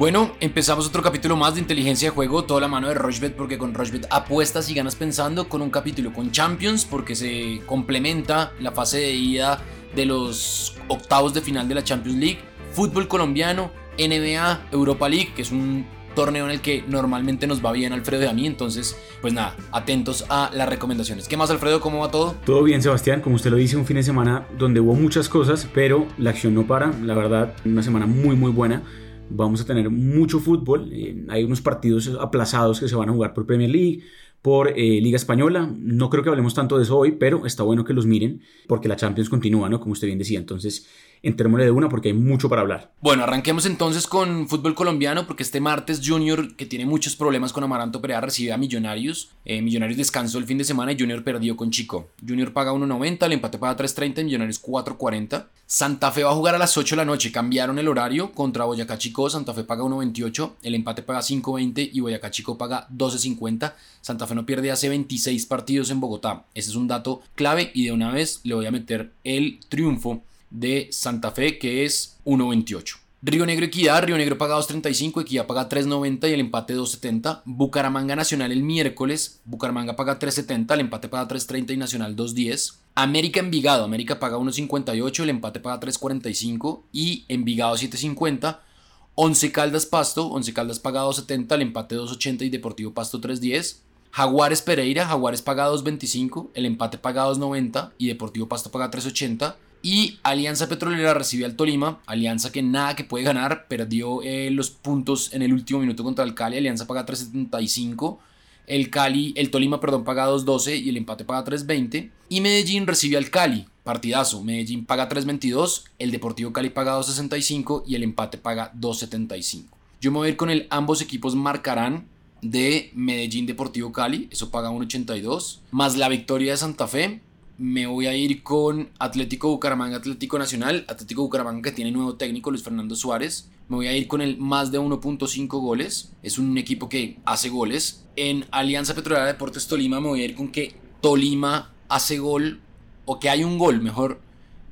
Bueno, empezamos otro capítulo más de inteligencia de juego, toda la mano de Rochbet, porque con Rochbet apuestas y ganas pensando, con un capítulo con Champions, porque se complementa la fase de ida de los octavos de final de la Champions League, fútbol colombiano, NBA, Europa League, que es un torneo en el que normalmente nos va bien Alfredo y a mí, entonces pues nada, atentos a las recomendaciones. ¿Qué más Alfredo? ¿Cómo va todo? Todo bien Sebastián, como usted lo dice, un fin de semana donde hubo muchas cosas, pero la acción no para, la verdad, una semana muy muy buena. Vamos a tener mucho fútbol, eh, hay unos partidos aplazados que se van a jugar por Premier League, por eh, Liga Española. No creo que hablemos tanto de eso hoy, pero está bueno que los miren porque la Champions continúa, ¿no? Como usted bien decía. Entonces, entrémosle de una porque hay mucho para hablar. Bueno, arranquemos entonces con fútbol colombiano porque este martes Junior, que tiene muchos problemas con Amaranto Perea, recibe a Millonarios. Eh, Millonarios descansó el fin de semana y Junior perdió con Chico. Junior paga 1.90, el empate paga 3.30 y Millonarios 4.40. Santa Fe va a jugar a las 8 de la noche, cambiaron el horario contra Boyacá Chico, Santa Fe paga 1.28, el empate paga 5.20 y Boyacá Chico paga 12.50. Santa Fe no pierde hace 26 partidos en Bogotá. Ese es un dato clave y de una vez le voy a meter el triunfo de Santa Fe, que es 1.28. Río Negro Equidad, Río Negro paga 2.35, Equidad paga 3.90 y el empate 2.70. Bucaramanga Nacional el miércoles, Bucaramanga paga 3.70, el empate paga 3.30 y Nacional 2.10. América Envigado, América paga 1.58, el empate paga 3.45 y Envigado 7.50. Once Caldas Pasto, Once Caldas paga 2.70, el empate 2.80 y Deportivo Pasto 3.10. Jaguares Pereira, Jaguares paga 2.25, el empate paga 2.90 y Deportivo Pasto paga 3.80. Y Alianza Petrolera recibió al Tolima. Alianza que nada que puede ganar. Perdió eh, los puntos en el último minuto contra el Cali. Alianza paga 3.75. El Cali, el Tolima, perdón, paga 2.12 y el empate paga 3.20. Y Medellín recibió al Cali. Partidazo. Medellín paga 3.22. El Deportivo Cali paga 2.65 y el empate paga 2.75. Yo me voy a ir con el ambos equipos marcarán de Medellín Deportivo Cali. Eso paga 1.82. Más la victoria de Santa Fe me voy a ir con Atlético Bucaramanga, Atlético Nacional. Atlético Bucaramanga que tiene nuevo técnico, Luis Fernando Suárez. Me voy a ir con el más de 1.5 goles. Es un equipo que hace goles. En Alianza Petrolera Deportes Tolima me voy a ir con que Tolima hace gol o que hay un gol mejor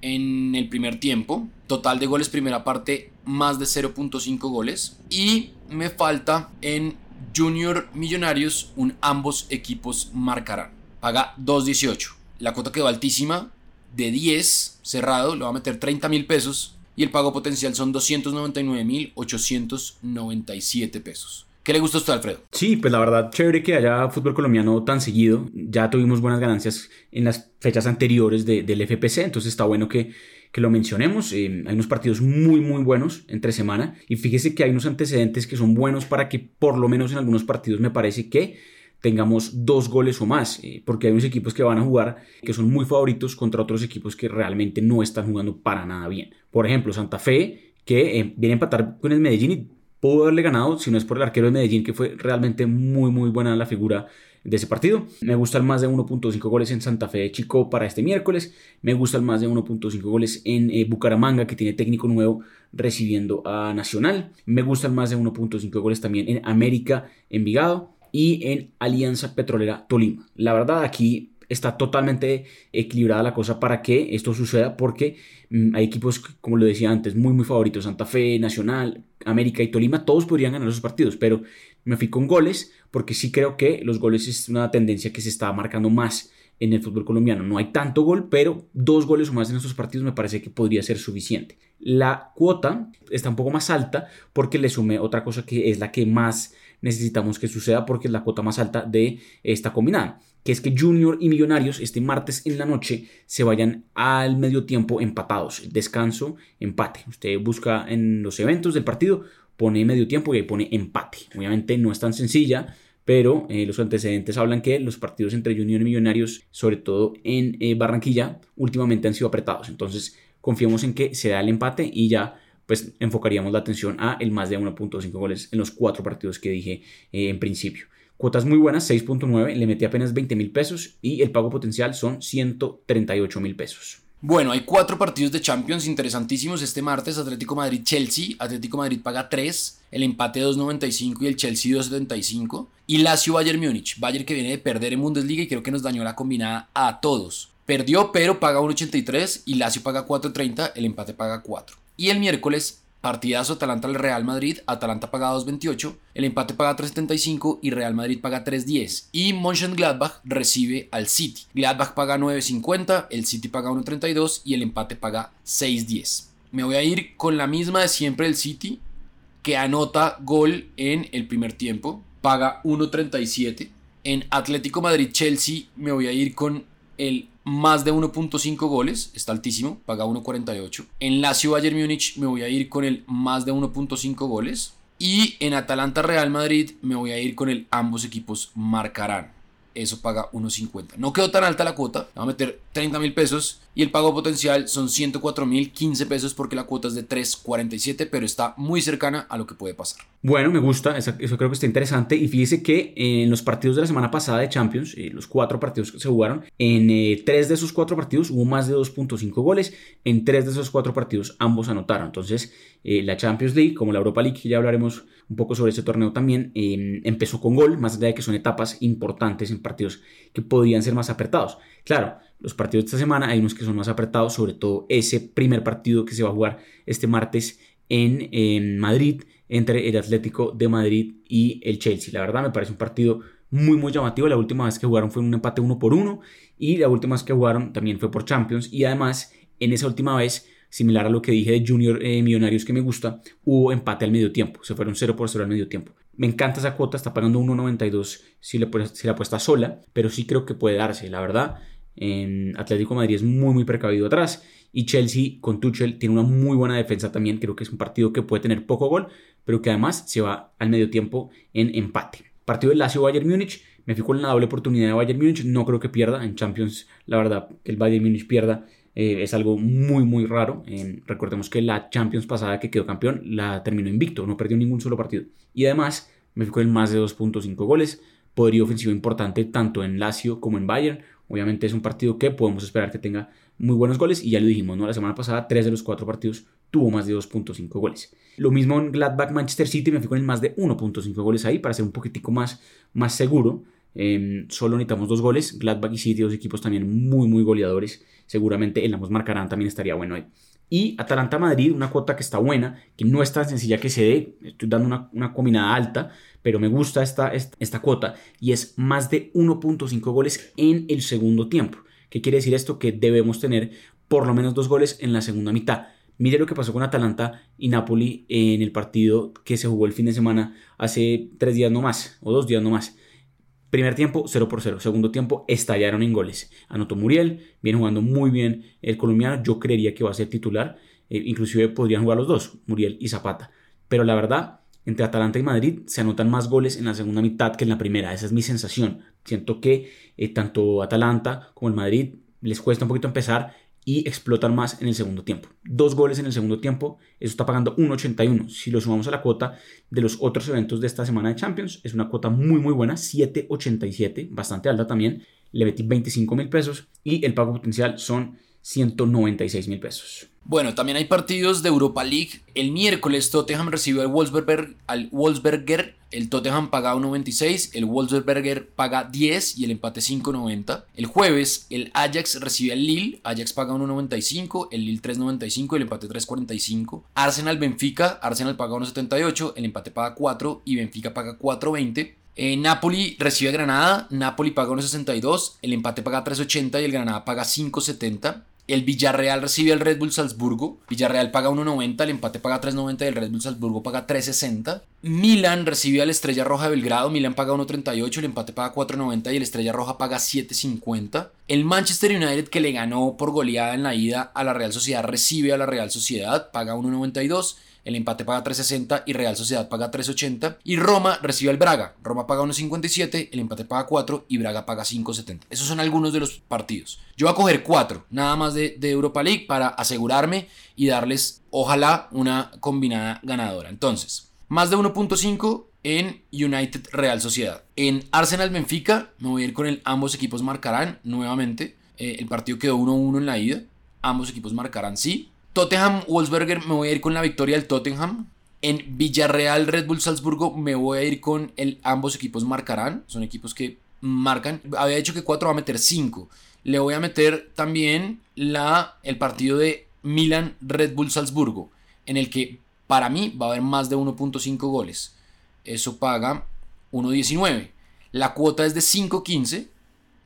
en el primer tiempo. Total de goles primera parte más de 0.5 goles. Y me falta en Junior Millonarios un ambos equipos marcarán. Paga 2.18 la cuota quedó altísima, de 10 cerrado, le va a meter 30 mil pesos y el pago potencial son 299 mil 897 pesos. ¿Qué le gusta a usted, Alfredo? Sí, pues la verdad, chévere que haya fútbol colombiano tan seguido. Ya tuvimos buenas ganancias en las fechas anteriores del FPC, entonces está bueno que, que lo mencionemos. Eh, hay unos partidos muy, muy buenos entre semana y fíjese que hay unos antecedentes que son buenos para que por lo menos en algunos partidos me parece que tengamos dos goles o más, eh, porque hay unos equipos que van a jugar que son muy favoritos contra otros equipos que realmente no están jugando para nada bien. Por ejemplo, Santa Fe, que eh, viene a empatar con el Medellín y pudo haberle ganado si no es por el arquero de Medellín, que fue realmente muy, muy buena la figura de ese partido. Me gusta el más de 1.5 goles en Santa Fe de Chico para este miércoles. Me gusta el más de 1.5 goles en eh, Bucaramanga, que tiene técnico nuevo recibiendo a Nacional. Me gusta el más de 1.5 goles también en América Envigado y en Alianza Petrolera Tolima. La verdad aquí está totalmente equilibrada la cosa para que esto suceda porque mm, hay equipos, como lo decía antes, muy muy favoritos, Santa Fe, Nacional, América y Tolima, todos podrían ganar esos partidos, pero me fui con goles porque sí creo que los goles es una tendencia que se está marcando más en el fútbol colombiano. No hay tanto gol, pero dos goles o más en estos partidos me parece que podría ser suficiente. La cuota está un poco más alta porque le sumé otra cosa que es la que más necesitamos que suceda porque es la cuota más alta de esta combinada, que es que Junior y Millonarios este martes en la noche se vayan al medio tiempo empatados, descanso, empate. Usted busca en los eventos del partido, pone medio tiempo y ahí pone empate. Obviamente no es tan sencilla, pero eh, los antecedentes hablan que los partidos entre Junior y Millonarios, sobre todo en eh, Barranquilla, últimamente han sido apretados. Entonces confiemos en que se da el empate y ya pues enfocaríamos la atención a el más de 1.5 goles en los cuatro partidos que dije eh, en principio. Cuotas muy buenas, 6.9, le metí apenas 20 mil pesos y el pago potencial son 138 mil pesos. Bueno, hay cuatro partidos de Champions interesantísimos este martes. Atlético Madrid-Chelsea. Atlético Madrid paga 3, el empate 2.95 y el Chelsea 2.75. Y Lazio-Bayern Múnich. Bayern que viene de perder en Bundesliga y creo que nos dañó la combinada a todos. Perdió, pero paga 1.83 y Lazio paga 4.30, el empate paga 4. Y el miércoles, partidazo Atalanta al Real Madrid. Atalanta paga 2.28, el empate paga 3.75 y Real Madrid paga 3.10. Y Mönchengladbach recibe al City. Gladbach paga 9.50, el City paga 1.32 y el empate paga 6.10. Me voy a ir con la misma de siempre del City, que anota gol en el primer tiempo, paga 1.37. En Atlético Madrid-Chelsea me voy a ir con el más de 1.5 goles, está altísimo, paga 1.48. En Lazio Bayern Múnich me voy a ir con el más de 1.5 goles. Y en Atalanta Real Madrid me voy a ir con el ambos equipos marcarán eso paga 1.50. No quedó tan alta la cuota, va a meter 30 mil pesos y el pago potencial son 104 mil 15 pesos porque la cuota es de 3.47, pero está muy cercana a lo que puede pasar. Bueno, me gusta, eso, creo que está interesante y fíjese que en los partidos de la semana pasada de Champions, eh, los cuatro partidos que se jugaron, en eh, tres de esos cuatro partidos hubo más de 2.5 goles, en tres de esos cuatro partidos ambos anotaron. Entonces, eh, la Champions League, como la Europa League, ya hablaremos un poco sobre ese torneo también, em, empezó con gol, más allá de que son etapas importantes en partidos que podrían ser más apretados. Claro, los partidos de esta semana hay unos que son más apretados, sobre todo ese primer partido que se va a jugar este martes en, Madrid entre el Atlético de Madrid y el Chelsea. La verdad me parece un partido muy muy llamativo. La última vez que jugaron fue un empate uno por uno y la última vez que jugaron también fue por Champions y además en esa última vez similar a lo que dije de Junior eh, Millonarios que me gusta, hubo empate al medio tiempo, se fueron 0 por 0 al medio tiempo. Me encanta esa cuota, está pagando 1.92 si, le, si la apuesta sola, pero sí creo que puede darse, la verdad. En Atlético Madrid es muy muy precavido atrás y Chelsea con Tuchel tiene una muy buena defensa también, creo que es un partido que puede tener poco gol, pero que además se va al medio tiempo en empate. Partido del Lazio Bayern Múnich, me fijo en la doble oportunidad de Bayern Múnich, no creo que pierda en Champions, la verdad, que el Bayern Múnich pierda eh, es algo muy, muy raro. recordemos que la Champions pasada que quedó campeón la terminó invicto, no perdió ningún solo partido. Y además me fijo en más de 2.5 goles, poderío ofensivo importante tanto en Lazio como en Bayern. Obviamente es un partido que podemos esperar que tenga muy buenos goles y ya lo dijimos, ¿no? La semana pasada, tres de los cuatro partidos tuvo más de 2.5 goles. Lo mismo en Gladbach Manchester City, me fijo en más de 1.5 goles ahí para ser un poquitico más, más seguro. Em, solo necesitamos dos goles. Gladbach y City, dos equipos también muy, muy goleadores. Seguramente el ambos marcarán también estaría bueno ahí. Y Atalanta-Madrid, una cuota que está buena, que no es tan sencilla que se dé. Estoy dando una, una combinada alta, pero me gusta esta, esta, esta cuota. Y es más de 1.5 goles en el segundo tiempo. ¿Qué quiere decir esto? Que debemos tener por lo menos dos goles en la segunda mitad. Mire lo que pasó con Atalanta y Napoli en el partido que se jugó el fin de semana hace tres días no más, o dos días no más. Primer tiempo 0 por 0. Segundo tiempo estallaron en goles. Anotó Muriel, viene jugando muy bien el colombiano. Yo creería que va a ser titular. Eh, inclusive podrían jugar los dos, Muriel y Zapata. Pero la verdad, entre Atalanta y Madrid se anotan más goles en la segunda mitad que en la primera. Esa es mi sensación. Siento que eh, tanto Atalanta como el Madrid les cuesta un poquito empezar y explotan más en el segundo tiempo. Dos goles en el segundo tiempo, eso está pagando 1.81. Si lo sumamos a la cuota de los otros eventos de esta semana de Champions, es una cuota muy muy buena, 7.87, bastante alta también. Le metí 25 mil pesos y el pago potencial son 196 mil pesos. Bueno, también hay partidos de Europa League. El miércoles Tottenham recibió al Wolfsberger, al Wolfsberger. El Tottenham paga 1.96, el Wolfsberger paga 10 y el empate 5.90. El jueves el Ajax recibe al Lille, Ajax paga 1.95, el Lille 3.95 y el empate 3.45. Arsenal Benfica, Arsenal paga 1.78, el empate paga 4 y Benfica paga 4.20. Eh, Napoli recibe a Granada, Napoli paga 1.62, el empate paga 3.80 y el Granada paga 5.70. El Villarreal recibe al Red Bull Salzburgo. Villarreal paga 1.90, el empate paga 3.90 y el Red Bull Salzburgo paga 3.60. Milan recibe al Estrella Roja de Belgrado. Milan paga 1.38, el empate paga 4.90 y el Estrella Roja paga 7.50. El Manchester United que le ganó por goleada en la ida a la Real Sociedad recibe a la Real Sociedad, paga 1.92 el empate paga 3.60 y Real Sociedad paga 3.80 y Roma recibe al Braga, Roma paga 1.57, el empate paga 4 y Braga paga 5.70. Esos son algunos de los partidos. Yo voy a coger 4 nada más de, Europa League para asegurarme y darles ojalá una combinada ganadora. Entonces, más de 1.5 en United Real Sociedad. En Arsenal Benfica me voy a ir con el ambos equipos marcarán nuevamente. Eh, el partido quedó 1-1 en la ida. Ambos equipos marcarán sí. Tottenham Wolfsberger me voy a ir con la victoria del Tottenham. En Villarreal Red Bull Salzburgo me voy a ir con el ambos equipos marcarán. Son equipos que marcan. Había dicho que 4 va a meter 5. Le voy a meter también la, el partido de Milan Red Bull Salzburgo. En el que Para mí va a haber más de 1.5 goles. Eso paga 1.19. La cuota es de 5.15.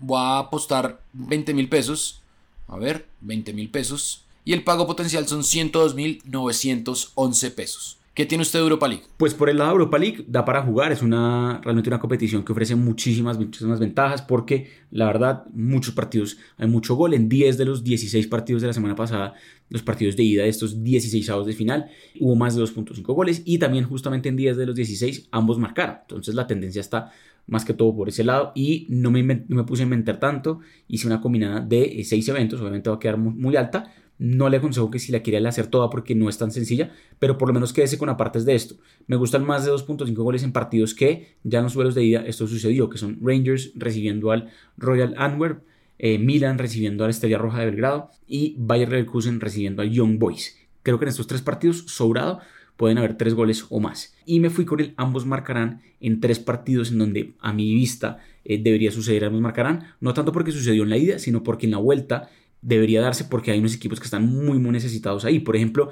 Voy a apostar 20 mil pesos. A ver, 20 mil pesos. Y el pago potencial son 102.911 pesos. ¿Qué tiene usted de Europa League? Pues por el lado de Europa League da para jugar, es una realmente una competición que ofrece muchísimas, muchísimas ventajas porque la verdad muchos partidos, hay mucho gol, en 10 de los 16 partidos de la semana pasada, los partidos de ida de estos 16 sábados de final, hubo más de 2.5 goles y también justamente en 10 de los 16 ambos marcaron, entonces la tendencia está más que todo por ese lado y no me, me puse a inventar tanto, hice una combinada de 6 eventos, obviamente va a quedar muy, muy alta, no le aconsejo que si la quiere hacer toda porque no es tan sencilla, pero por lo menos quédese con apartes de esto. Me gustan más de 2.5 goles en partidos que ya en los suelos de ida esto sucedió, que son Rangers recibiendo al Royal Antwerp, eh, Milan recibiendo al Estrella Roja de Belgrado y Bayer Leverkusen recibiendo al Young Boys. Creo que en estos tres partidos, sobrado, pueden haber tres goles o más. Y me fui con el ambos marcarán en tres partidos en donde a mi vista eh, debería suceder ambos marcarán, no tanto porque sucedió en la ida, sino porque en la vuelta debería darse porque hay unos equipos que están muy, muy necesitados ahí. Por ejemplo,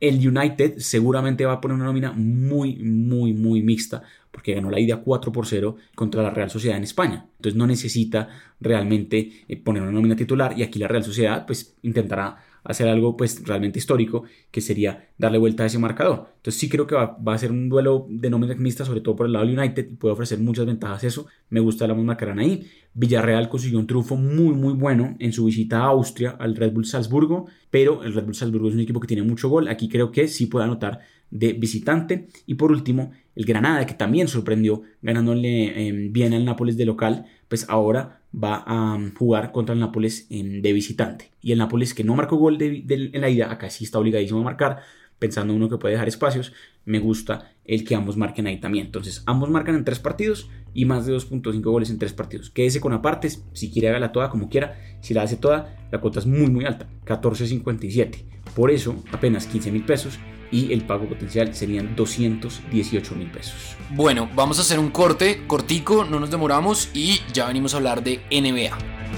el United seguramente va a poner una nómina muy, muy, muy mixta porque ganó la ida 4 por 0 contra la Real Sociedad en España. Entonces no necesita realmente eh, poner una nómina titular y aquí la Real Sociedad pues intentará hacer algo pues realmente histórico, que sería darle vuelta a ese marcador. Entonces sí creo que va, a ser un duelo de nóminas mixtas, sobre todo por el lado del United, y puede ofrecer muchas ventajas eso. Me gusta la misma carana ahí. Villarreal consiguió un triunfo muy muy bueno en su visita a Austria al Red Bull Salzburgo, pero el Red Bull Salzburgo es un equipo que tiene mucho gol. Aquí creo que sí puede anotar de visitante. Y por último, el Granada, que también sorprendió ganándole em, bien al Nápoles de local, pues ahora va a um, jugar contra el Nápoles em, de visitante. Y el Nápoles que no marcó gol en la ida, acá sí está obligadísimo a marcar, pensando uno que puede dejar espacios, me gusta el que ambos marquen ahí también. Entonces, ambos marcan en tres partidos y más de 2.5 goles en tres partidos. Quédese con apartes, si quiere hágala toda como quiera. Si la hace toda, la cuota es muy muy alta, 14.57. Por eso, apenas 15 mil pesos y el pago potencial serían 218 mil pesos. Bueno, vamos a hacer un corte cortico, no nos demoramos y ya venimos a hablar de NBA.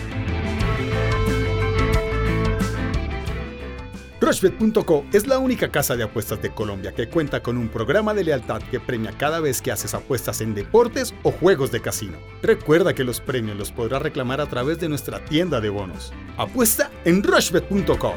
Rushbet.co es la única casa de apuestas de Colombia que cuenta con un programa de lealtad que premia cada vez que haces apuestas en deportes o juegos de casino. Recuerda que los premios los podrás reclamar a través de nuestra tienda de bonos. Apuesta en Rushbet.co.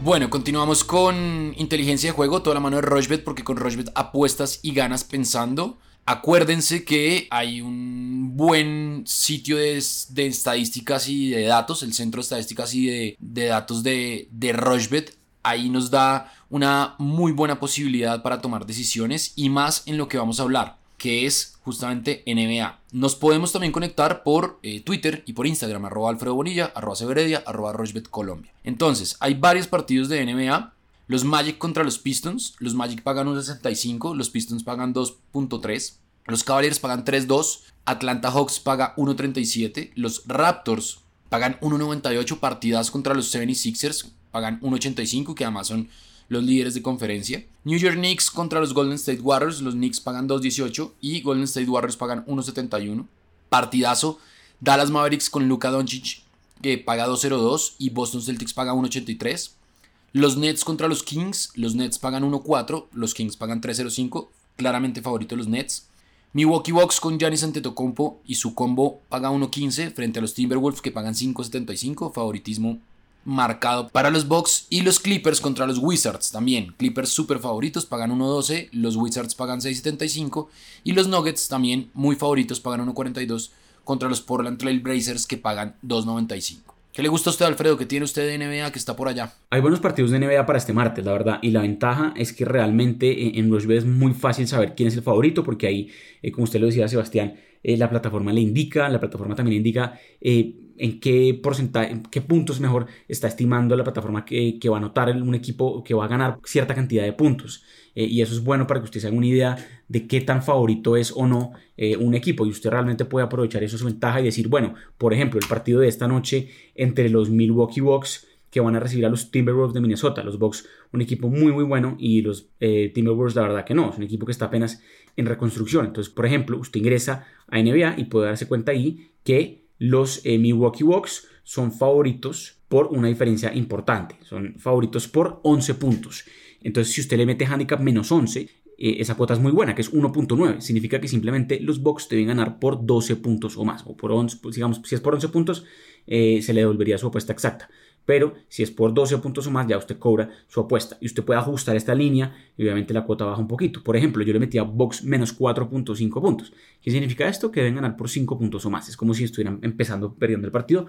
Bueno, continuamos con inteligencia de juego, toda la mano de Rochbet, porque con Rochbet apuestas y ganas pensando. Acuérdense que hay un buen sitio de, estadísticas y de datos, el Centro de Estadísticas y de, Datos de, de Rochbet. Ahí nos da una muy buena posibilidad para tomar decisiones y más en lo que vamos a hablar que es justamente NBA. Nos podemos también conectar por eh, Twitter y por Instagram, arroba Alfredo Bonilla, arroba Severedia, arroba Rochbet Colombia. Entonces, hay varios partidos de NBA. Los Magic contra los Pistons. Los Magic pagan 1.65, los Pistons pagan 2.3. Los Cavaliers pagan 3.2. Atlanta Hawks paga 1.37. Los Raptors pagan 1.98. Partidas contra los 76ers pagan 1.85, que además son los líderes de conferencia. New York Knicks contra los Golden State Warriors. Los Knicks pagan 2.18 y Golden State Warriors pagan 1.71. Partidazo. Dallas Mavericks con Luka Doncic que paga 2.02 y Boston Celtics paga 1.83. Los Nets contra los Kings. Los Nets pagan 1.4. Los Kings pagan 3.05. Claramente favorito los Nets. Milwaukee Bucks con Giannis Antetokounmpo y su combo paga 1.15 frente a los Timberwolves que pagan 5.75. Favoritismo marcado para los Bucks y los Clippers contra los Wizards también. Clippers super favoritos pagan 1.12, los Wizards pagan 6.75 y los Nuggets también muy favoritos pagan 1.42 contra los Portland Trail Blazers que pagan 2.95. ¿Qué le gusta a usted, Alfredo? ¿Qué tiene usted de NBA que está por allá? Hay buenos partidos de NBA para este martes, la verdad. Y la ventaja es que realmente en los es muy fácil saber quién es el favorito, porque ahí, eh, como usted lo decía, Sebastián, eh, la plataforma le indica, la plataforma también indica eh, en qué porcentaje, en qué puntos mejor está estimando la plataforma que, va a anotar un equipo que va a ganar cierta cantidad de puntos. Eh, y eso es bueno para que usted se haga una idea de qué tan favorito es o no eh, un equipo. Y usted realmente puede aprovechar eso su ventaja y decir, bueno, por ejemplo, el partido de esta noche entre los Milwaukee Bucks que van a recibir a los Timberwolves de Minnesota. Los Bucks, un equipo muy, muy bueno, y los eh, Timberwolves, la verdad que no, es un equipo que está apenas en reconstrucción. Entonces, por ejemplo, usted ingresa a NBA y puede darse cuenta ahí que los Milwaukee Bucks son favoritos por una diferencia importante. Son favoritos por 11 puntos. Entonces, si usted le mete handicap menos 11, eh, esa cuota es muy buena, que es 1.9. Significa que simplemente los Bucks deben ganar por 12 puntos o más. O por 11, pues, digamos, si es por 11 puntos, eh, se le devolvería su apuesta exacta. Pero si es por 12 puntos o más, ya usted cobra su apuesta. Y usted puede ajustar esta línea y obviamente la cuota baja un poquito. Por ejemplo, yo le metía box menos 4.5 puntos. ¿Qué significa esto? Que deben ganar por 5 puntos o más. Es como si estuvieran empezando perdiendo el partido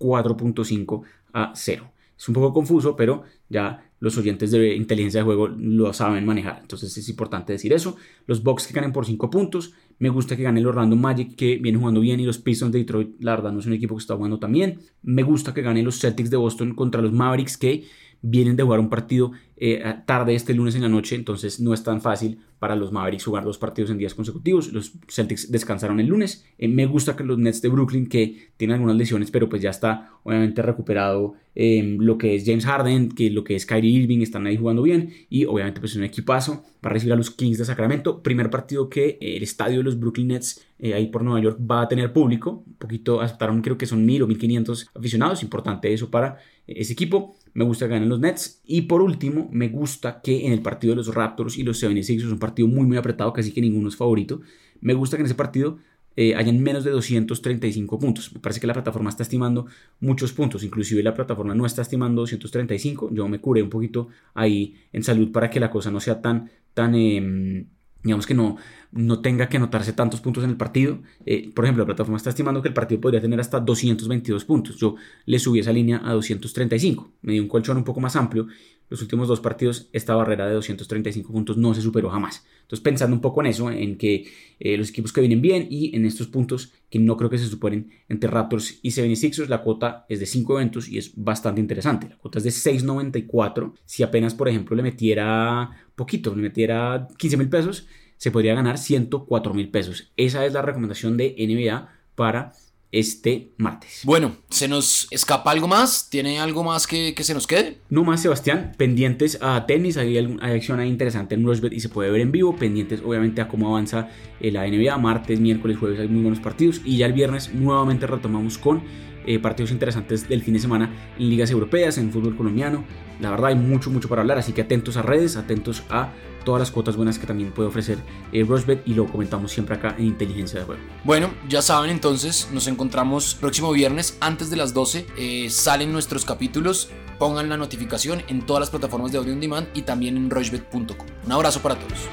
4.5 a 0. Es un poco confuso, pero ya los oyentes de inteligencia de juego lo saben manejar. Entonces es importante decir eso. Los Bucks que ganen por 5 puntos. Me gusta que gane el Orlando Magic que viene jugando bien y los Pistons de Detroit, la verdad, no es un equipo que está jugando también. Me gusta que gane los Celtics de Boston contra los Mavericks que vienen de jugar un partido eh, tarde este lunes en la noche, entonces no es tan fácil para los Mavericks jugar dos partidos en días consecutivos. Los Celtics descansaron el lunes. Eh, me gusta que los Nets de Brooklyn, que tienen algunas lesiones, pero pues ya está obviamente recuperado eh, lo que es James Harden, que lo que es Kyrie Irving, están ahí jugando bien. Y obviamente pues es un equipazo para recibir a los Kings de Sacramento. Primer partido que el estadio de los Brooklyn Nets ahí por Nueva York va a tener público. Un poquito, aceptaron creo que son mil o 1500 aficionados. Importante eso para ese equipo. Me gusta que ganen los Nets. Y por último, me gusta que en el partido de los Raptors y los 76 es un partido muy muy apretado, casi que ninguno es favorito. Me gusta que en ese partido eh, hayan menos de 235 puntos. Me parece que la plataforma está estimando muchos puntos, inclusive la plataforma no está estimando 235. Yo me curé un poquito ahí en salud para que la cosa no sea tan, tan, em, digamos que no, no tenga que anotarse tantos puntos en el partido. Eh, por ejemplo, la plataforma está estimando que el partido podría tener hasta 222 puntos. Yo le subí esa línea a 235. Me dio un colchón un poco más amplio. Los últimos dos partidos, esta barrera de 235 puntos no se superó jamás. Entonces, pensando un poco en eso, en que eh, los equipos que vienen bien y en estos puntos que no creo que se superen entre Raptors y 76ers, la cuota es de 5 eventos y es bastante interesante. La cuota es de 6.94. Si apenas, por ejemplo, le metiera poquito, le metiera 15 mil pesos, se podría ganar 104 mil pesos. Esa es la recomendación de NBA para este martes. Bueno, ¿se nos escapa algo más? ¿Tiene algo más que, se nos quede? No más, Sebastián. Pendientes a tenis, hay, hay acción ahí interesante en Rushbet y se puede ver en vivo. Pendientes, obviamente, a cómo avanza eh, la NBA. Martes, miércoles, jueves hay muy buenos partidos. Y ya el viernes nuevamente retomamos con eh, partidos interesantes del fin de semana en ligas europeas, en fútbol colombiano. La verdad hay mucho, mucho para hablar, así que atentos a redes, atentos a todas las cuotas buenas que también puede ofrecer eh, y lo comentamos siempre acá en Inteligencia de Juego. Bueno, ya saben entonces, nos encontramos próximo viernes antes de las 12. Eh, salen nuestros capítulos, pongan la notificación en todas las plataformas de audio on demand y también en rushbet.com. Un abrazo para todos.